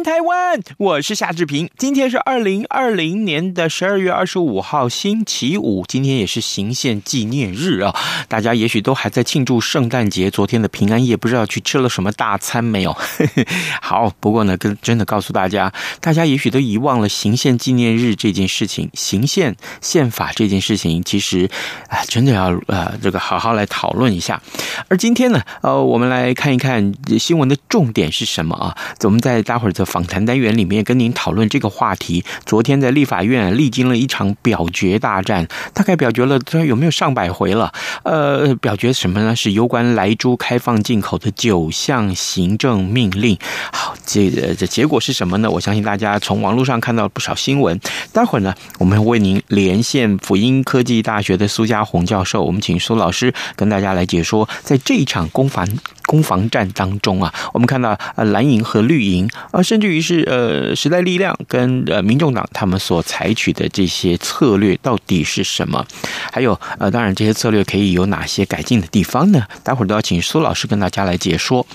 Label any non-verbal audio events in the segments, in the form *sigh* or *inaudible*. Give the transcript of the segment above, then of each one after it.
湾》。台湾！我是夏志平。今天是二零二零年的十二月二十五号，星期五。今天也是行宪纪念日啊！大家也许都还在庆祝圣诞节。昨天的平安夜，不知道去吃了什么大餐没有？*laughs* 好，不过呢，跟真的告诉大家，大家也许都遗忘了行宪纪念日这件事情。行宪宪法这件事情，其实啊，真的要呃，这个好好来讨论一下。而今天呢，呃，我们来看一看新闻的重点是什么啊？我们在待会儿。的访谈单里面跟您讨论这个话题。昨天在立法院历经了一场表决大战，大概表决了，这有没有上百回了？呃，表决什么呢？是有关莱猪开放进口的九项行政命令。好，这这结果是什么呢？我相信大家从网络上看到不少新闻。待会儿呢，我们为您连线辅英科技大学的苏家宏教授，我们请苏老师跟大家来解说，在这一场攻防攻防战当中啊，我们看到呃蓝营和绿营啊。甚至于是呃，时代力量跟呃民众党他们所采取的这些策略到底是什么？还有呃，当然这些策略可以有哪些改进的地方呢？待会儿都要请苏老师跟大家来解说。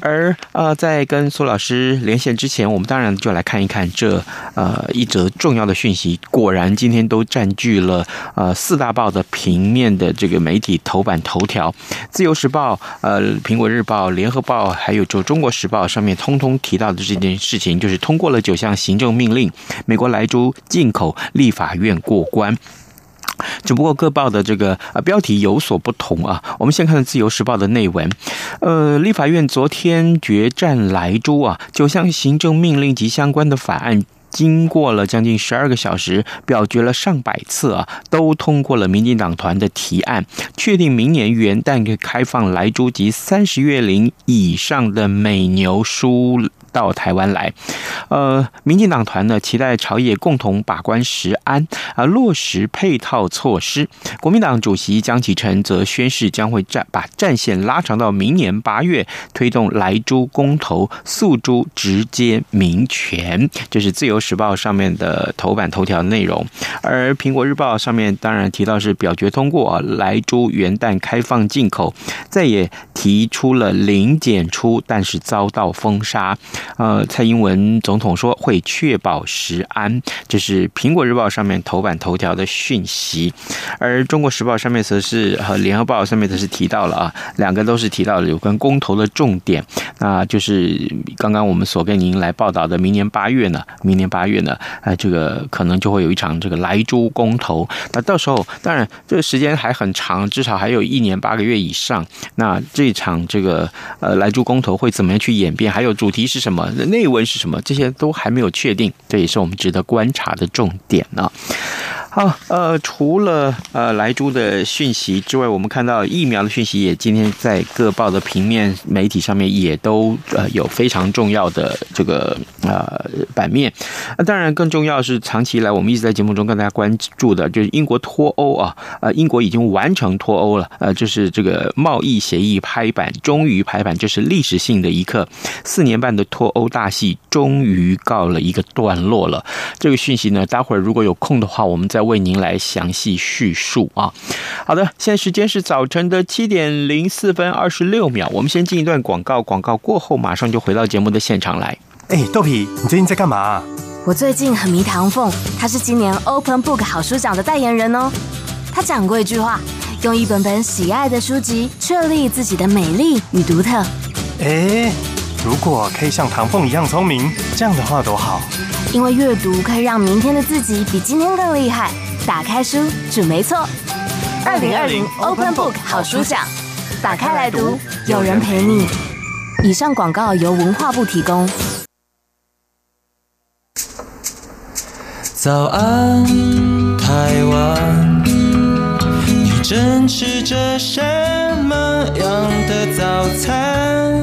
而呃，在跟苏老师连线之前，我们当然就来看一看这呃一则重要的讯息。果然今天都占据了呃四大报的平面的这个媒体头版头条，《自由时报》、呃《苹果日报》、《联合报》还有就《中国时报》上面通通提到的这。件事情就是通过了九项行政命令，美国莱猪进口立法院过关，只不过各报的这个呃标题有所不同啊。我们先看《自由时报》的内文，呃，立法院昨天决战莱猪啊，九项行政命令及相关的法案。经过了将近十二个小时，表决了上百次啊，都通过了民进党团的提案，确定明年元旦开放莱猪及三十月龄以上的美牛输到台湾来。呃，民进党团呢期待朝野共同把关食安啊，落实配套措施。国民党主席江启臣则宣示将会战把战线拉长到明年八月，推动莱猪公投，诉诸直接民权。这是自由时报上面的头版头条内容，而苹果日报上面当然提到是表决通过啊，莱猪元旦开放进口，再也提出了零检出，但是遭到封杀。呃，蔡英文总统说会确保食安，这是苹果日报上面头版头条的讯息，而中国时报上面则是和联合报上面则是提到了啊，两个都是提到了有关公投的重点，那就是刚刚我们所跟您来报道的，明年八月呢，明年。八月呢，哎，这个可能就会有一场这个莱猪公投。那到时候，当然这个时间还很长，至少还有一年八个月以上。那这场这个呃莱猪公投会怎么样去演变？还有主题是什么？内文是什么？这些都还没有确定，这也是我们值得观察的重点呢。好，呃，除了呃莱猪的讯息之外，我们看到疫苗的讯息也今天在各报的平面媒体上面也都呃有非常重要的这个呃版面。那当然更重要是长期以来我们一直在节目中跟大家关注的，就是英国脱欧啊，呃，英国已经完成脱欧了，呃，就是这个贸易协议拍板，终于拍板，这是历史性的一刻，四年半的脱欧大戏终于告了一个段落了。这个讯息呢，待会儿如果有空的话，我们再。为您来详细叙述啊！好的，现在时间是早晨的七点零四分二十六秒，我们先进一段广告，广告过后马上就回到节目的现场来。哎，豆皮，你最近在干嘛？我最近很迷唐凤，他是今年 Open Book 好书奖的代言人哦。他讲过一句话：用一本本喜爱的书籍，确立自己的美丽与独特。哎，如果可以像唐凤一样聪明，这样的话多好。因为阅读可以让明天的自己比今天更厉害。打开书准没错。二零二零 Open Book 好书奖，打开来读，有人陪你。以上广告由文化部提供。早安，台湾。你正吃着什么样的早餐？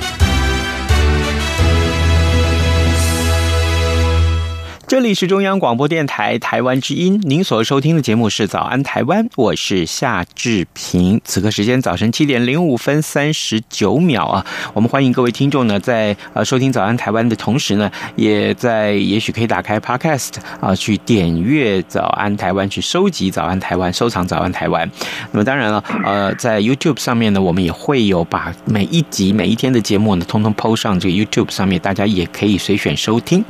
这里是中央广播电台台湾之音，您所收听的节目是《早安台湾》，我是夏志平。此刻时间早晨七点零五分三十九秒啊，我们欢迎各位听众呢，在呃收听《早安台湾》的同时呢，也在也许可以打开 Podcast 啊，去点阅《早安台湾》，去收集《早安台湾》，收藏《早安台湾》。那么当然了，呃，在 YouTube 上面呢，我们也会有把每一集每一天的节目呢，通通 PO 上这个 YouTube 上面，大家也可以随选收听。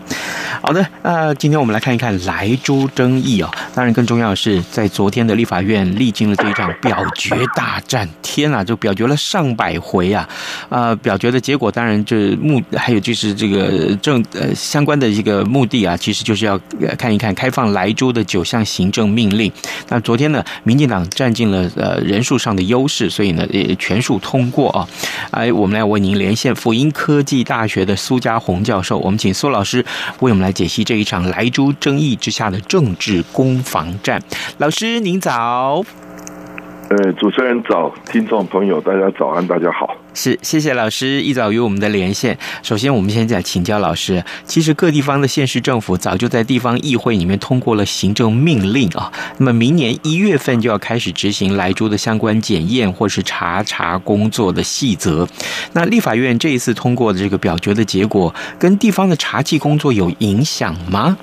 好的，呃。今天我们来看一看莱州争议啊，当然更重要的是，在昨天的立法院历经了这一场表决大战，天啊，就表决了上百回啊，呃，表决的结果当然就目还有就是这个政呃相关的一个目的啊，其实就是要看一看开放莱州的九项行政命令。那昨天呢，民进党占尽了呃人数上的优势，所以呢也全数通过啊。哎，我们来为您连线辅英科技大学的苏家宏教授，我们请苏老师为我们来解析这一场。莱猪争议之下的政治攻防战，老师您早。呃，主持人早，听众朋友大家早安，大家好。是，谢谢老师一早与我们的连线。首先，我们现在请教老师，其实各地方的县市政府早就在地方议会里面通过了行政命令啊。那么明年一月份就要开始执行莱猪的相关检验或是查查工作的细则。那立法院这一次通过的这个表决的结果，跟地方的查缉工作有影响吗？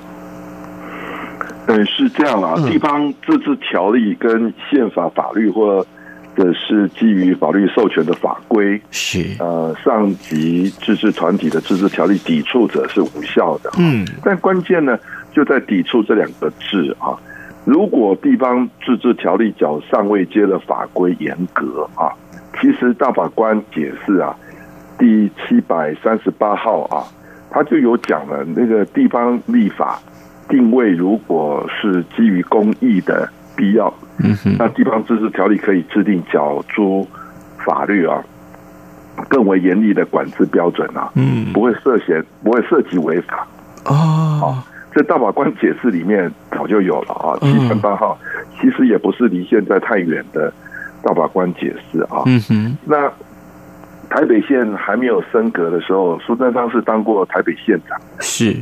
嗯，是这样啊，地方自治条例跟宪法法律或者是基于法律授权的法规，是呃上级自治团体的自治条例抵触者是无效的。嗯，但关键呢就在抵触这两个字啊。如果地方自治条例较上位阶的法规严格啊，其实大法官解释啊，第七百三十八号啊，他就有讲了那个地方立法。定位如果是基于公益的必要，嗯哼，那地方自治条例可以制定缴租法律啊，更为严厉的管制标准啊，嗯，不会涉嫌，不会涉及违法。哦。好，这大法官解释里面早就有了啊，七三八号其实也不是离现在太远的大法官解释啊。嗯哼，那台北县还没有升格的时候，苏贞昌是当过台北县长，是，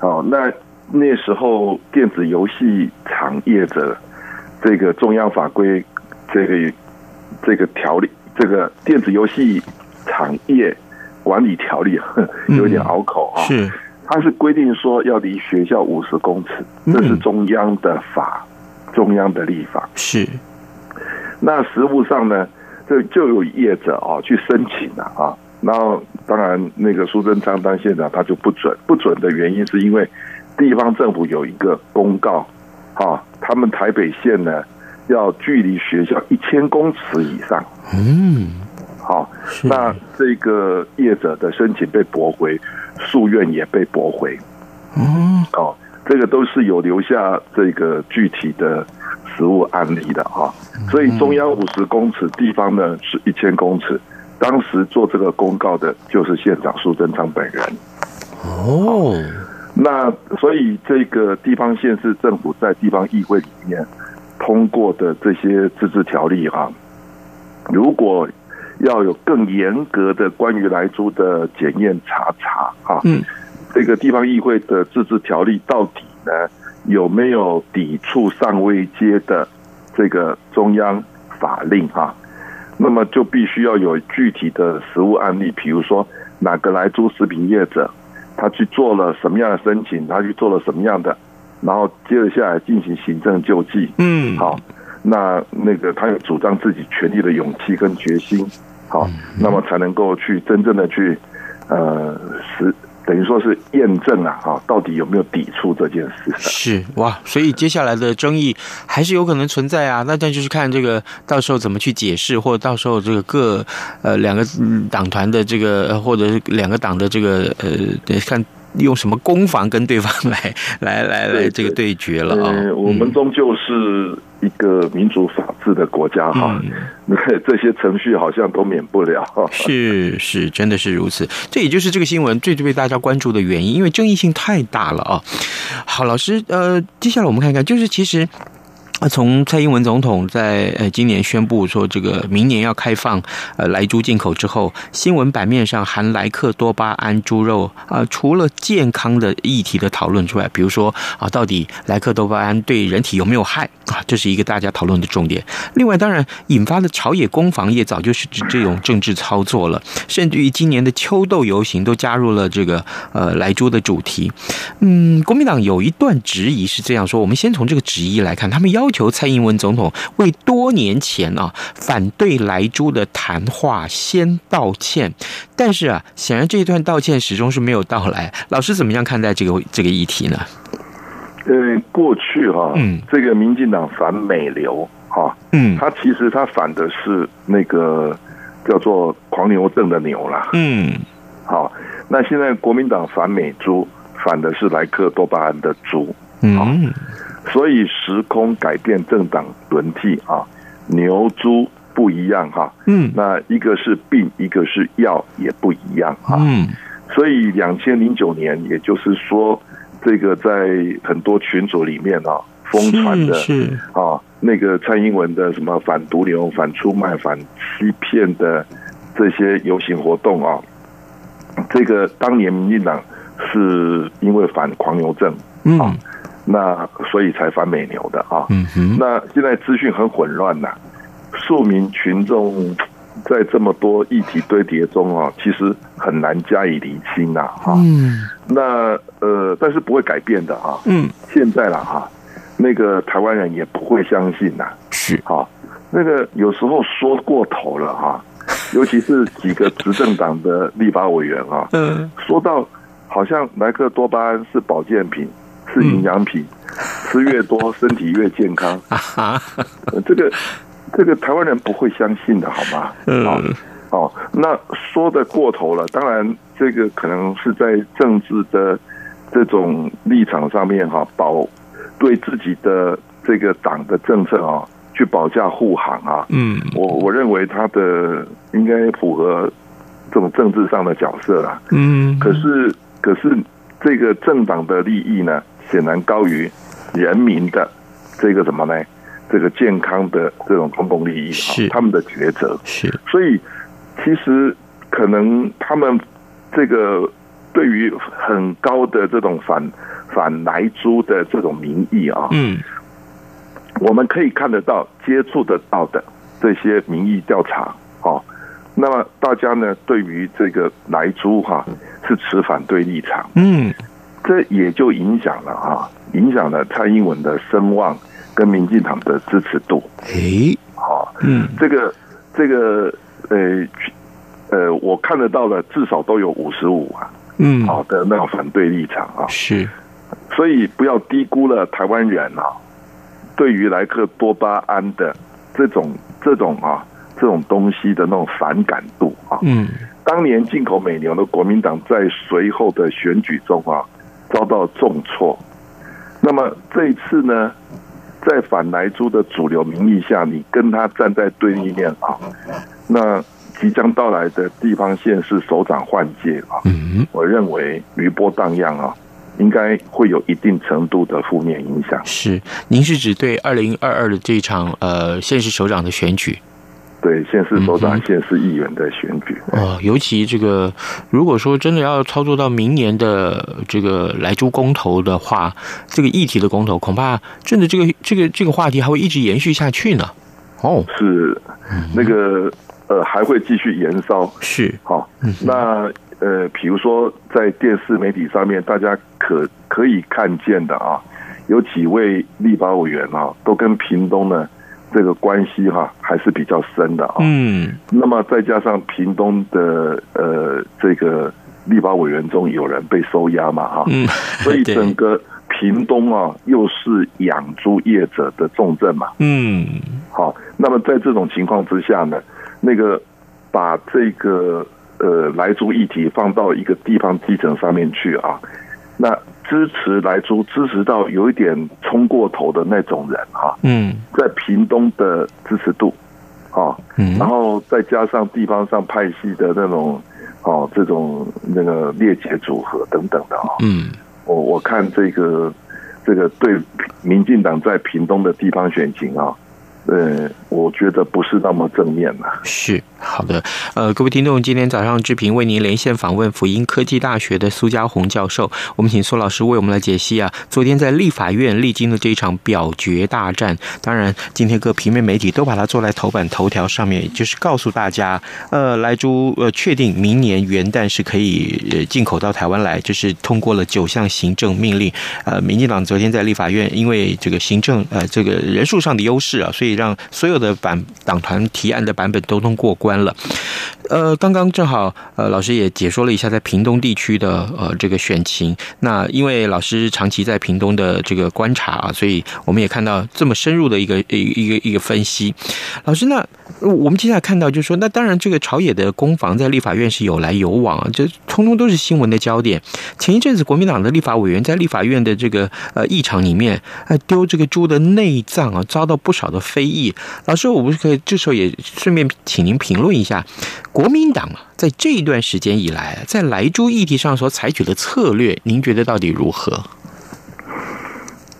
哦那。那时候电子游戏产业者这个中央法规，这个这个条例，这个电子游戏产业管理条例，*laughs* 有点拗口啊。是，它是规定说要离学校五十公尺，这是中央的法，中央的立法。是。那实务上呢，这就有业者啊去申请了啊，然后当然那个苏贞昌当县长，他就不准，不准的原因是因为。地方政府有一个公告，哈，他们台北县呢要距离学校一千公尺以上。嗯，好，那这个业者的申请被驳回，诉愿也被驳回。嗯，哦，这个都是有留下这个具体的实物案例的哈。所以中央五十公尺，地方呢是一千公尺。当时做这个公告的就是县长苏贞昌本人。哦。那所以，这个地方县市政府在地方议会里面通过的这些自治条例哈，如果要有更严格的关于来猪的检验查查哈，嗯，这个地方议会的自治条例到底呢有没有抵触上位阶的这个中央法令哈？那么就必须要有具体的实物案例，比如说哪个来猪食品业者。他去做了什么样的申请？他去做了什么样的？然后接着下来进行行政救济。嗯，好，那那个他有主张自己权利的勇气跟决心，好，那么才能够去真正的去呃实。等于说是验证啊，哈，到底有没有抵触这件事？是哇，所以接下来的争议还是有可能存在啊。那但就是看这个到时候怎么去解释，或者到时候这个各呃两个党团的这个或者是两个党的这个呃，得看用什么攻防跟对方来来来来这个对决了啊、哦。我们终究是一个民主法治的国家哈，那、嗯、这些程序好像都免不了。是是，真的是如此。这也就是这个新闻最最被大家关注的原因，因为争议性太大了啊。好，老师，呃，接下来我们看看，就是其实。啊，从蔡英文总统在呃今年宣布说这个明年要开放呃莱猪进口之后，新闻版面上含莱克多巴胺猪肉啊，除了健康的议题的讨论之外，比如说啊，到底莱克多巴胺对人体有没有害啊？这是一个大家讨论的重点。另外，当然引发的朝野攻防也早就是指这种政治操作了，甚至于今年的秋斗游行都加入了这个呃莱猪的主题。嗯，国民党有一段质疑是这样说，我们先从这个质疑来看，他们要。要求蔡英文总统为多年前啊反对莱猪的谈话先道歉，但是啊，显然这一段道歉始终是没有到来。老师怎么样看待这个这个议题呢？呃，过去哈、啊，嗯，这个民进党反美流哈，嗯，他其实他反的是那个叫做狂牛症的牛啦，嗯，好，那现在国民党反美猪，反的是莱克多巴胺的猪，嗯。所以时空改变，政党轮替啊，牛猪不一样哈。嗯，那一个是病，一个是药，也不一样哈。嗯，所以两千零九年，也就是说，这个在很多群组里面啊，疯传的是啊，那个蔡英文的什么反毒牛、反出卖、反欺骗的这些游行活动啊，这个当年民进党是因为反狂牛症啊。那所以才反美牛的啊，嗯哼。那现在资讯很混乱呐，庶民群众在这么多议题堆叠中啊，其实很难加以厘清呐，哈。嗯。那呃，但是不会改变的啊。嗯。现在了哈，那个台湾人也不会相信呐。是。哈，那个有时候说过头了哈，*laughs* 尤其是几个执政党的立法委员啊，嗯，说到好像莱克多巴胺是保健品。是营养品，吃越多身体越健康。*laughs* 这个这个台湾人不会相信的，好吗？哦哦，那说的过头了。当然，这个可能是在政治的这种立场上面哈，保对自己的这个党的政策啊，去保驾护航啊。嗯，我我认为他的应该符合这种政治上的角色啦。嗯，可是可是这个政党的利益呢？显然高于人民的这个什么呢？这个健康的这种公共利益啊，他们的抉择是。所以其实可能他们这个对于很高的这种反反莱猪的这种民意啊，嗯，我们可以看得到、接触得到的这些民意调查啊，那么大家呢对于这个莱猪哈是持反对立场，嗯。这也就影响了啊，影响了蔡英文的声望跟民进党的支持度。诶，好，嗯，这个这个呃呃，我看得到的至少都有五十五啊，嗯，好的那种反对立场啊，是，所以不要低估了台湾人啊，对于莱克多巴胺的这种这种啊这种东西的那种反感度啊，嗯，当年进口美牛的国民党在随后的选举中啊。遭到重挫，那么这一次呢，在反莱猪的主流民意下，你跟他站在对立面啊，那即将到来的地方县市首长换届啊，嗯，我认为余波荡漾啊，应该会有一定程度的负面影响。是，您是指对二零二二的这场呃县市首长的选举？对，县市首长、县市议员的选举哦，尤其这个，如果说真的要操作到明年的这个莱猪公投的话，这个议题的公投，恐怕真的这个这个这个话题还会一直延续下去呢。哦，是，那个呃，还会继续延烧。是，好，那呃，比如说在电视媒体上面，大家可可以看见的啊，有几位立法委员啊，都跟屏东呢。这个关系哈还是比较深的啊。嗯，那么再加上屏东的呃这个立法委员中有人被收押嘛哈，嗯，所以 *laughs* 整个屏东啊又是养猪业者的重镇嘛。嗯，好，那么在这种情况之下呢，那个把这个呃来猪议题放到一个地方基层上面去啊，那支持莱猪支持到有一点冲过头的那种人哈，嗯，在屏东的支持度，啊，嗯，然后再加上地方上派系的那种，哦，这种那个列结组合等等的啊，嗯，我我看这个这个对民进党在屏东的地方选情啊。对，我觉得不是那么正面呐。是好的，呃，各位听众，今天早上志平为您连线访问辅英科技大学的苏家宏教授，我们请苏老师为我们来解析啊。昨天在立法院历经的这一场表决大战，当然今天各平面媒体都把它做在头版头条上面，就是告诉大家，呃，莱猪呃确定明年元旦是可以进口到台湾来，就是通过了九项行政命令。呃，民进党昨天在立法院因为这个行政呃这个人数上的优势啊，所以。让所有的版党团提案的版本都通过关了。呃，刚刚正好呃，老师也解说了一下在屏东地区的呃这个选情。那因为老师长期在屏东的这个观察啊，所以我们也看到这么深入的一个一一个一个分析。老师，那我们接下来看到就是说，那当然这个朝野的攻防在立法院是有来有往啊，这通通都是新闻的焦点。前一阵子国民党的立法委员在立法院的这个呃议场里面，呃丢这个猪的内脏啊，遭到不少的非议。老师，我们可以这时候也顺便请您评论一下。国民党啊，在这一段时间以来，在莱猪议题上所采取的策略，您觉得到底如何？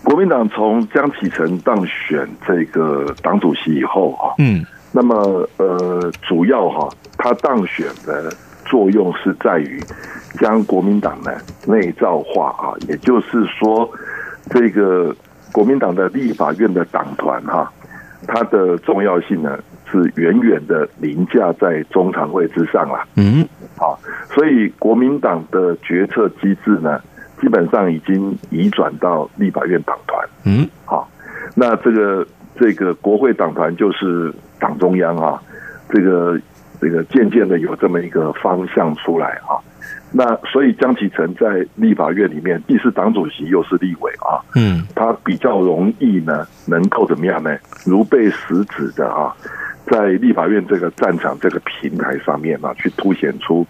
国民党从江启臣当选这个党主席以后啊，嗯，那么呃，主要哈，他当选的作用是在于将国民党呢内造化啊，也就是说，这个国民党的立法院的党团哈，它的重要性呢。是远远的凌驾在中常会之上啦。嗯，好，所以国民党的决策机制呢，基本上已经移转到立法院党团。嗯，好，那这个这个国会党团就是党中央啊，这个这个渐渐的有这么一个方向出来啊。那所以江启臣在立法院里面既是党主席又是立委啊。嗯，他比较容易呢，能够怎么样呢？如被实指的啊。在立法院这个战场、这个平台上面啊，去凸显出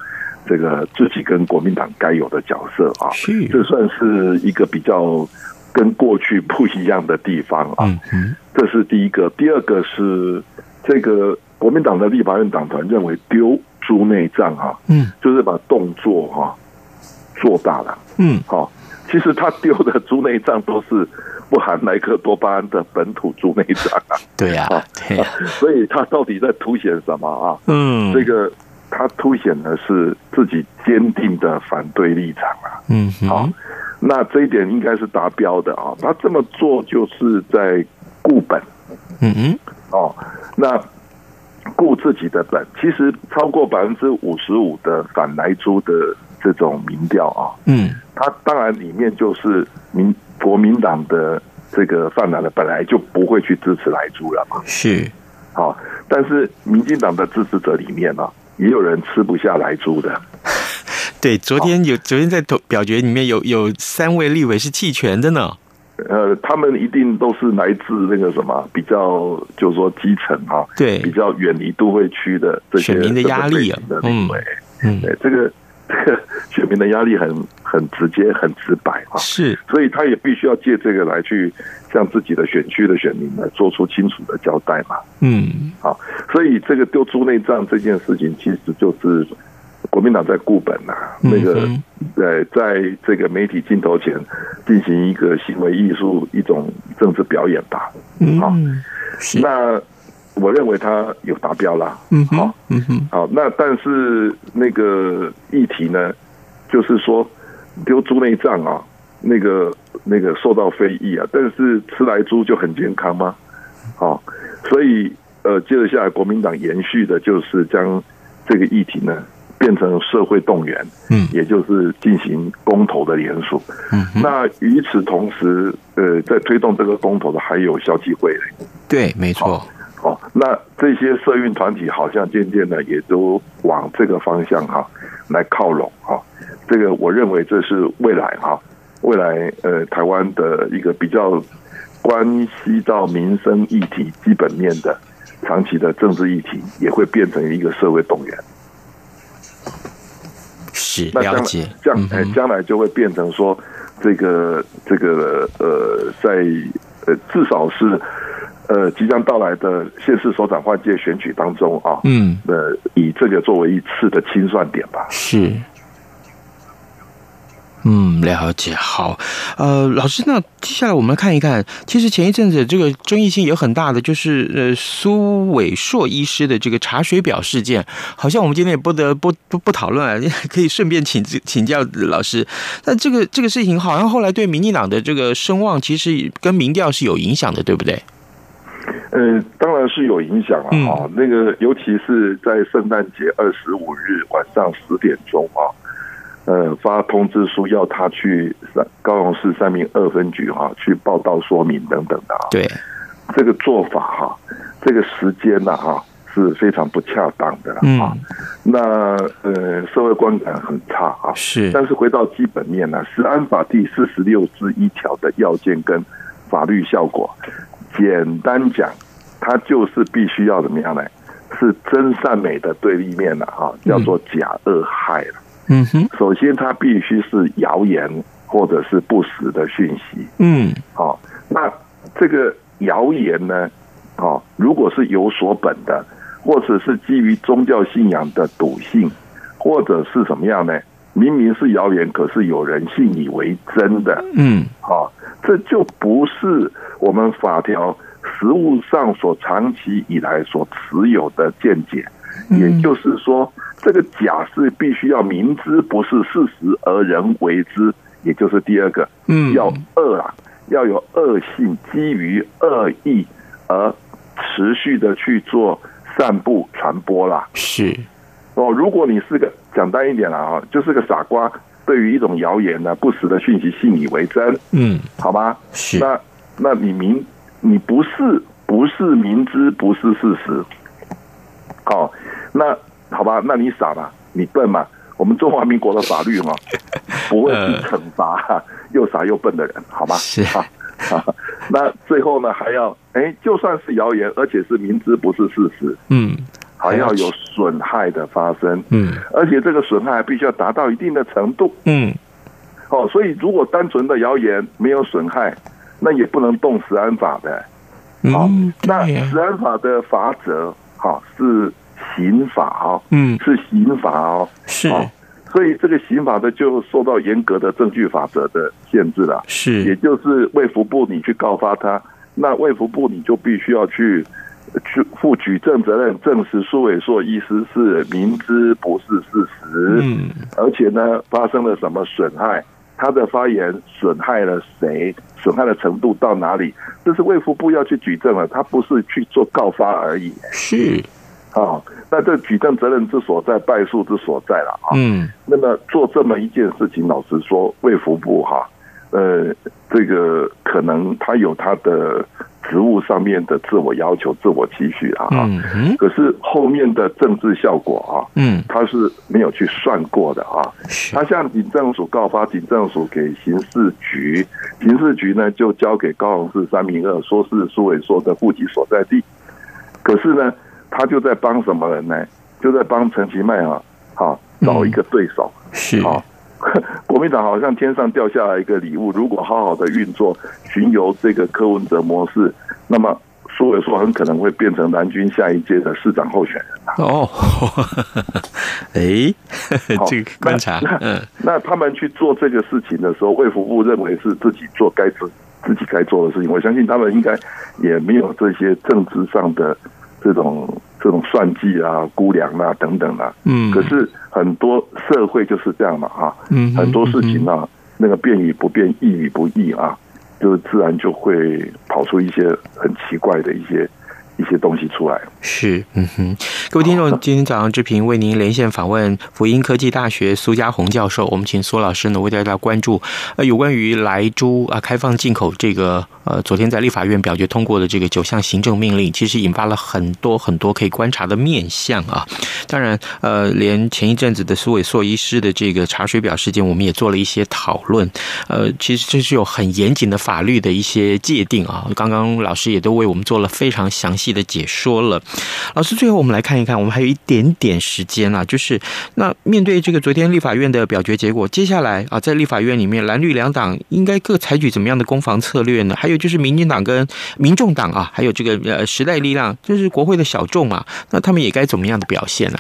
这个自己跟国民党该有的角色啊，这算是一个比较跟过去不一样的地方啊。嗯这是第一个。第二个是这个国民党的立法院党团认为丢猪内脏啊，嗯，就是把动作哈做大了，嗯，好，其实他丢的猪内脏都是。不含莱克多巴胺的本土猪内脏啊，对呀，对呀，所以他到底在凸显什么啊？嗯，这个他凸显的是自己坚定的反对立场啊。嗯，好，那这一点应该是达标的啊。他这么做就是在固本。嗯嗯，哦，那顾自己的本，其实超过百分之五十五的反莱猪的这种民调啊，嗯，它当然里面就是民。国民党的这个泛蓝的本来就不会去支持莱猪了嘛，是，好，但是民进党的支持者里面呢，也有人吃不下莱猪的。*laughs* 对，昨天有，昨天在投表决里面有有三位立委是弃权的呢。呃，他们一定都是来自那个什么比较，就是说基层哈，对，比较远离都会区的这些选民的压力啊，嗯，嗯，对，这个。*laughs* 这个选民的压力很很直接，很直白啊，是，所以他也必须要借这个来去向自己的选区的选民来做出清楚的交代嘛。嗯，好，所以这个丢猪内脏这件事情，其实就是国民党在固本呐、啊，那个在在这个媒体镜头前进行一个行为艺术，一种政治表演吧。嗯，好，那。我认为他有达标啦，嗯，好，嗯哼，好，那但是那个议题呢，就是说丢猪内脏啊，那个那个受到非议啊，但是吃来猪就很健康吗？好，所以呃，接着下来国民党延续的就是将这个议题呢变成社会动员，嗯，也就是进行公投的联署，嗯，那与此同时，呃，在推动这个公投的还有消基会，对，没错。哦，那这些社运团体好像渐渐的也都往这个方向哈来靠拢哈，这个我认为这是未来哈，未来呃台湾的一个比较关系到民生议题基本面的长期的政治议题，也会变成一个社会动员。是，了解。将哎将来就会变成说，这个这个呃，在呃至少是呃即将到来的县市首长换届选举当中啊，嗯，呃，以这个作为一次的清算点吧。是。嗯，了解。好，呃，老师，那接下来我们来看一看，其实前一阵子这个争议性也很大的，就是呃苏伟硕医师的这个查水表事件，好像我们今天也不得不不不讨论啊，可以顺便请请教老师。那这个这个事情好像后来对民进党的这个声望，其实跟民调是有影响的，对不对？呃，当然是有影响了。啊、嗯，那个尤其是在圣诞节二十五日晚上十点钟啊。呃，发通知书要他去三高雄市三民二分局哈、啊，去报道说明等等的啊。对，这个做法哈、啊，这个时间呢哈是非常不恰当的啊。嗯、那呃，社会观感很差啊。是，但是回到基本面呢，《食安法》第四十六之一条的要件跟法律效果，简单讲，它就是必须要怎么样呢？是真善美的对立面了哈，叫做假恶害了。嗯哼，首先，它必须是谣言或者是不实的讯息。嗯，好，那这个谣言呢？哦，如果是有所本的，或者是基于宗教信仰的笃信，或者是什么样呢？明明是谣言，可是有人信以为真的。嗯，好，这就不是我们法条实务上所长期以来所持有的见解。也就是说。这个假是必须要明知不是事实而人为之，也就是第二个，嗯，要恶啊，要有恶性，基于恶意而持续的去做散布传播啦。是。哦，如果你是个讲单一点了啊，就是个傻瓜，对于一种谣言呢，不实的讯息信以为真，嗯，好吧，是。那那你明你不是不是明知不是事实，好，那。好吧，那你傻吧？你笨嘛？我们中华民国的法律嘛，不会去惩罚又傻又笨的人，好吗？是啊，那最后呢，还要哎，就算是谣言，而且是明知不是事实，嗯，还要有损害的发生，嗯，而且这个损害必须要达到一定的程度，嗯，哦，所以如果单纯的谣言没有损害，那也不能动食安法的，好，那食安法的法则，好是。刑法哦，嗯，是刑法哦，是，所以这个刑法的就受到严格的证据法则的限制了，是，也就是卫福部你去告发他，那卫福部你就必须要去去负举证责任，证实苏伟硕医师是明知不是事实，嗯，而且呢发生了什么损害，他的发言损害了谁，损害的程度到哪里，这是卫福部要去举证了，他不是去做告发而已，是。啊、哦，那这举证责任之所在，败诉之所在了啊。嗯，那么做这么一件事情，老实说，卫福部哈，呃，这个可能他有他的职务上面的自我要求、自我期许啊。嗯嗯。可是后面的政治效果啊，嗯，他是没有去算过的啊。他向警政署告发，警政署给刑事局，刑事局呢就交给高雄市三民二，说是苏伟硕的户籍所在地。可是呢？他就在帮什么人呢？就在帮陈其迈啊，好找一个对手。嗯、是啊，*laughs* 国民党好像天上掉下来一个礼物，如果好好的运作，巡游这个柯文哲模式，那么苏伟硕很可能会变成南军下一届的市长候选人。哦，*laughs* 哎，这个观察，嗯，那他们去做这个事情的时候，卫福部认为是自己做该自自己该做的事情，我相信他们应该也没有这些政治上的。这种这种算计啊、估量啊等等啊，嗯，可是很多社会就是这样嘛，哈，嗯，很多事情啊，那个变与不变、易与不易啊，就自然就会跑出一些很奇怪的一些。一些东西出来是，嗯哼，各位听众，今天早上志平为您连线访问福音科技大学苏家宏教授，我们请苏老师呢为大家关注呃有关于莱猪啊开放进口这个呃昨天在立法院表决通过的这个九项行政命令，其实引发了很多很多可以观察的面相啊。当然呃，连前一阵子的苏伟硕医师的这个查水表事件，我们也做了一些讨论。呃，其实这是有很严谨的法律的一些界定啊。刚刚老师也都为我们做了非常详细。细的解说了。老师，最后我们来看一看，我们还有一点点时间啊，就是那面对这个昨天立法院的表决结果，接下来啊，在立法院里面蓝绿两党应该各采取怎么样的攻防策略呢？还有就是民进党跟民众党啊，还有这个呃时代力量，就是国会的小众嘛，那他们也该怎么样的表现呢？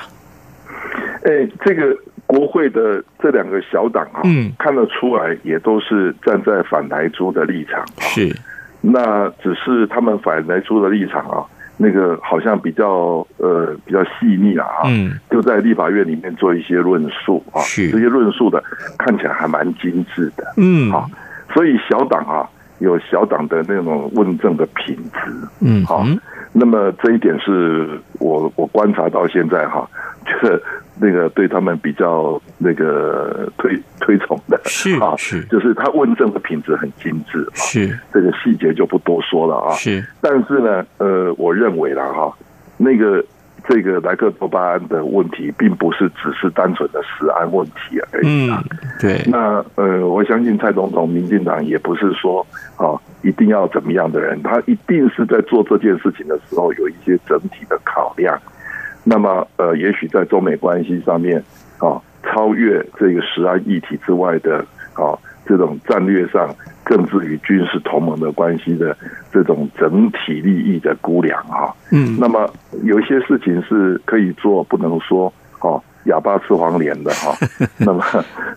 哎，这个国会的这两个小党啊，嗯，看得出来也都是站在反台猪的立场，是。那只是他们反台猪的立场啊，那个好像比较呃比较细腻啊，嗯，就在立法院里面做一些论述啊，是。这些论述的看起来还蛮精致的，嗯，好，所以小党啊有小党的那种问政的品质，嗯，好，那么这一点是我我观察到现在哈，觉得。那个对他们比较那个推推崇的是啊，是就是他问政的品质很精致，是这个细节就不多说了啊。是，但是呢，呃，我认为了哈，那个这个莱克多巴胺的问题，并不是只是单纯的食安问题而已啊。嗯，对。那呃，我相信蔡总统、民进党也不是说啊一定要怎么样的人，他一定是在做这件事情的时候有一些整体的考量。那么，呃，也许在中美关系上面，啊，超越这个十安议题之外的，啊，这种战略上，政治与军事同盟的关系的这种整体利益的估量，哈，嗯，那么有一些事情是可以做，不能说，哦，哑巴吃黄连的，哈，*laughs* 那么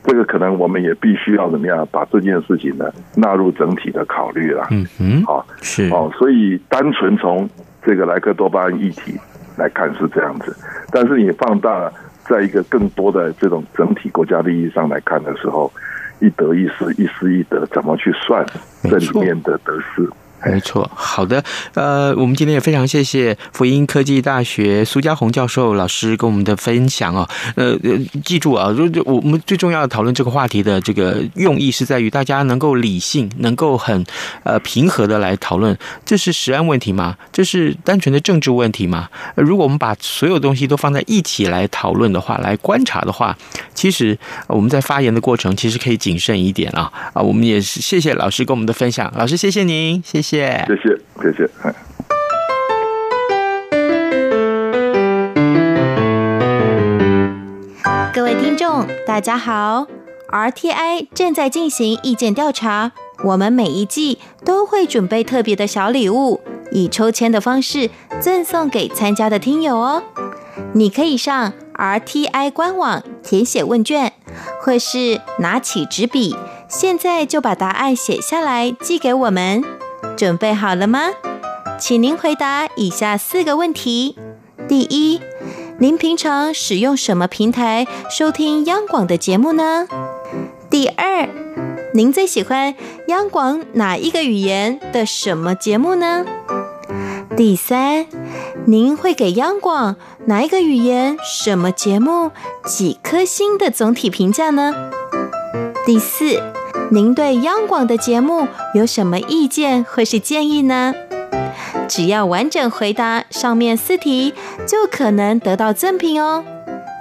这个可能我们也必须要怎么样，把这件事情呢纳入整体的考虑了，嗯嗯，好，是，哦，所以单纯从这个莱克多巴胺议题。来看是这样子，但是你放大在一个更多的这种整体国家利益上来看的时候，一得一失，一失一得，怎么去算这里面的得失？没错，好的，呃，我们今天也非常谢谢福音科技大学苏家宏教授老师跟我们的分享哦。呃，记住啊，就就我们最重要的讨论这个话题的这个用意是在于大家能够理性，能够很呃平和的来讨论，这是食安问题吗？这是单纯的政治问题吗？如果我们把所有东西都放在一起来讨论的话，来观察的话，其实我们在发言的过程其实可以谨慎一点啊啊！我们也是谢谢老师跟我们的分享，老师谢谢您，谢谢。谢谢，谢谢。各位听众，大家好。RTI 正在进行意见调查，我们每一季都会准备特别的小礼物，以抽签的方式赠送给参加的听友哦。你可以上 RTI 官网填写问卷，或是拿起纸笔，现在就把答案写下来寄给我们。准备好了吗？请您回答以下四个问题：第一，您平常使用什么平台收听央广的节目呢？第二，您最喜欢央广哪一个语言的什么节目呢？第三，您会给央广哪一个语言什么节目几颗星的总体评价呢？第四。您对央广的节目有什么意见或是建议呢？只要完整回答上面四题，就可能得到赠品哦。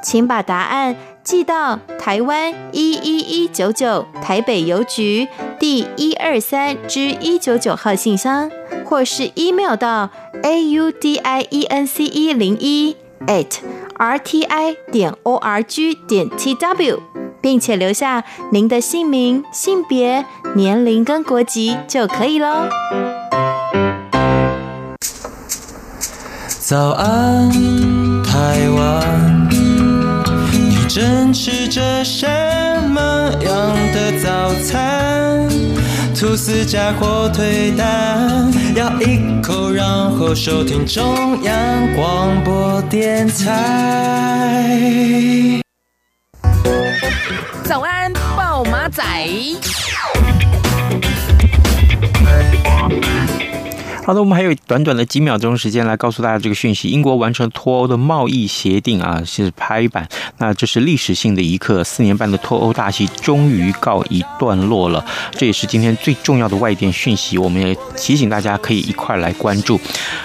请把答案寄到台湾一一一九九台北邮局第一二三之一九九号信箱，或是 email 到 a u d i e n c e 零一 at r t i 点 o r g 点 t w。并且留下您的姓名、性别、年龄跟国籍就可以喽。早安，台湾，你正吃着什么样的早餐？吐司加火腿蛋，咬一口，然后收听中央广播电台。早安，暴马仔。好的，我们还有短短的几秒钟时间来告诉大家这个讯息：英国完成脱欧的贸易协定啊，是拍板。那这是历史性的一刻，四年半的脱欧大戏终于告一段落了。这也是今天最重要的外电讯息，我们也提醒大家可以一块来关注。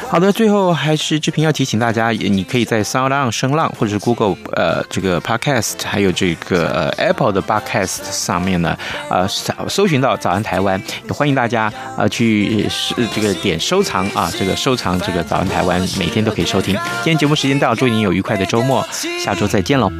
好的，最后还是志平要提醒大家，你可以在 SoundOn 声浪或者是 Google 呃这个 Podcast，还有这个呃 Apple 的 Podcast 上面呢，呃搜寻到早安台湾，也欢迎大家呃去是这个点。收藏啊，这个收藏这个早安台湾，每天都可以收听。今天节目时间到，祝您有愉快的周末，下周再见喽。